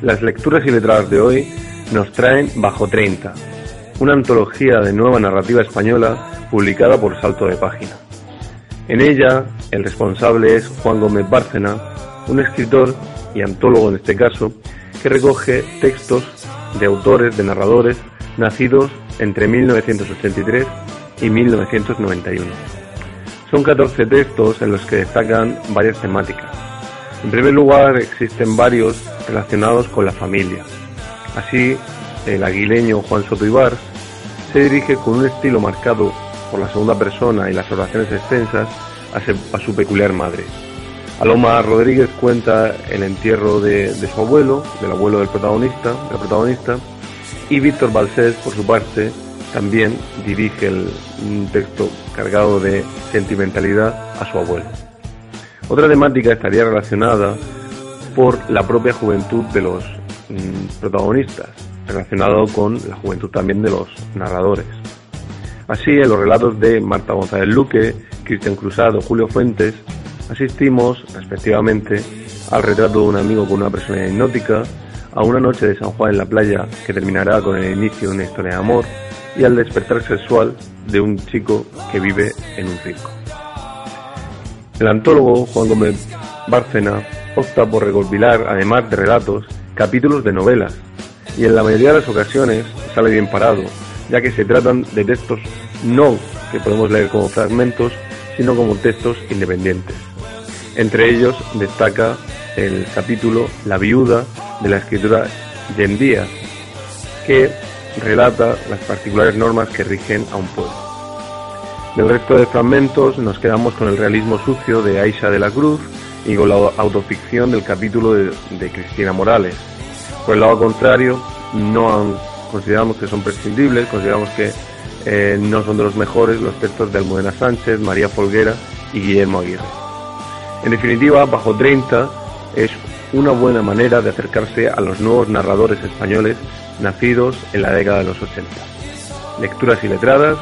Las lecturas y letradas de hoy nos traen Bajo 30, una antología de nueva narrativa española publicada por Salto de Página. En ella, el responsable es Juan Gómez Bárcena, un escritor y antólogo en este caso, que recoge textos de autores, de narradores, nacidos entre 1983 y 1991. Son 14 textos en los que destacan varias temáticas. En primer lugar, existen varios relacionados con la familia. Así, el aguileño Juan Soto se dirige con un estilo marcado por la segunda persona y las oraciones extensas a su peculiar madre. Aloma Rodríguez cuenta el entierro de, su abuelo, del abuelo del protagonista, del protagonista, y Víctor Balsés, por su parte, también dirige un texto cargado de sentimentalidad a su abuelo. Otra temática estaría relacionada por la propia juventud de los mm, protagonistas, relacionado con la juventud también de los narradores. Así, en los relatos de Marta González Luque, Cristian Cruzado, Julio Fuentes, asistimos, respectivamente, al retrato de un amigo con una personalidad hipnótica, a una noche de San Juan en la playa que terminará con el inicio de una historia de amor y al despertar sexual de un chico que vive en un circo. El antólogo Juan Gómez Bárcena opta por recopilar, además de relatos, capítulos de novelas, y en la mayoría de las ocasiones sale bien parado, ya que se tratan de textos no que podemos leer como fragmentos, sino como textos independientes. Entre ellos destaca el capítulo La viuda de la escritura de Díaz, que relata las particulares normas que rigen a un pueblo. Del resto de fragmentos nos quedamos con el realismo sucio de Aisha de la Cruz y con la autoficción del capítulo de, Cristina Morales. Por el lado contrario, no consideramos que son prescindibles, consideramos que eh, no son de los mejores los textos de Almudena Sánchez, María Folguera y Guillermo Aguirre. En definitiva, Bajo 30 es una buena manera de acercarse a los nuevos narradores españoles nacidos en la década de los 80. Lecturas y letradas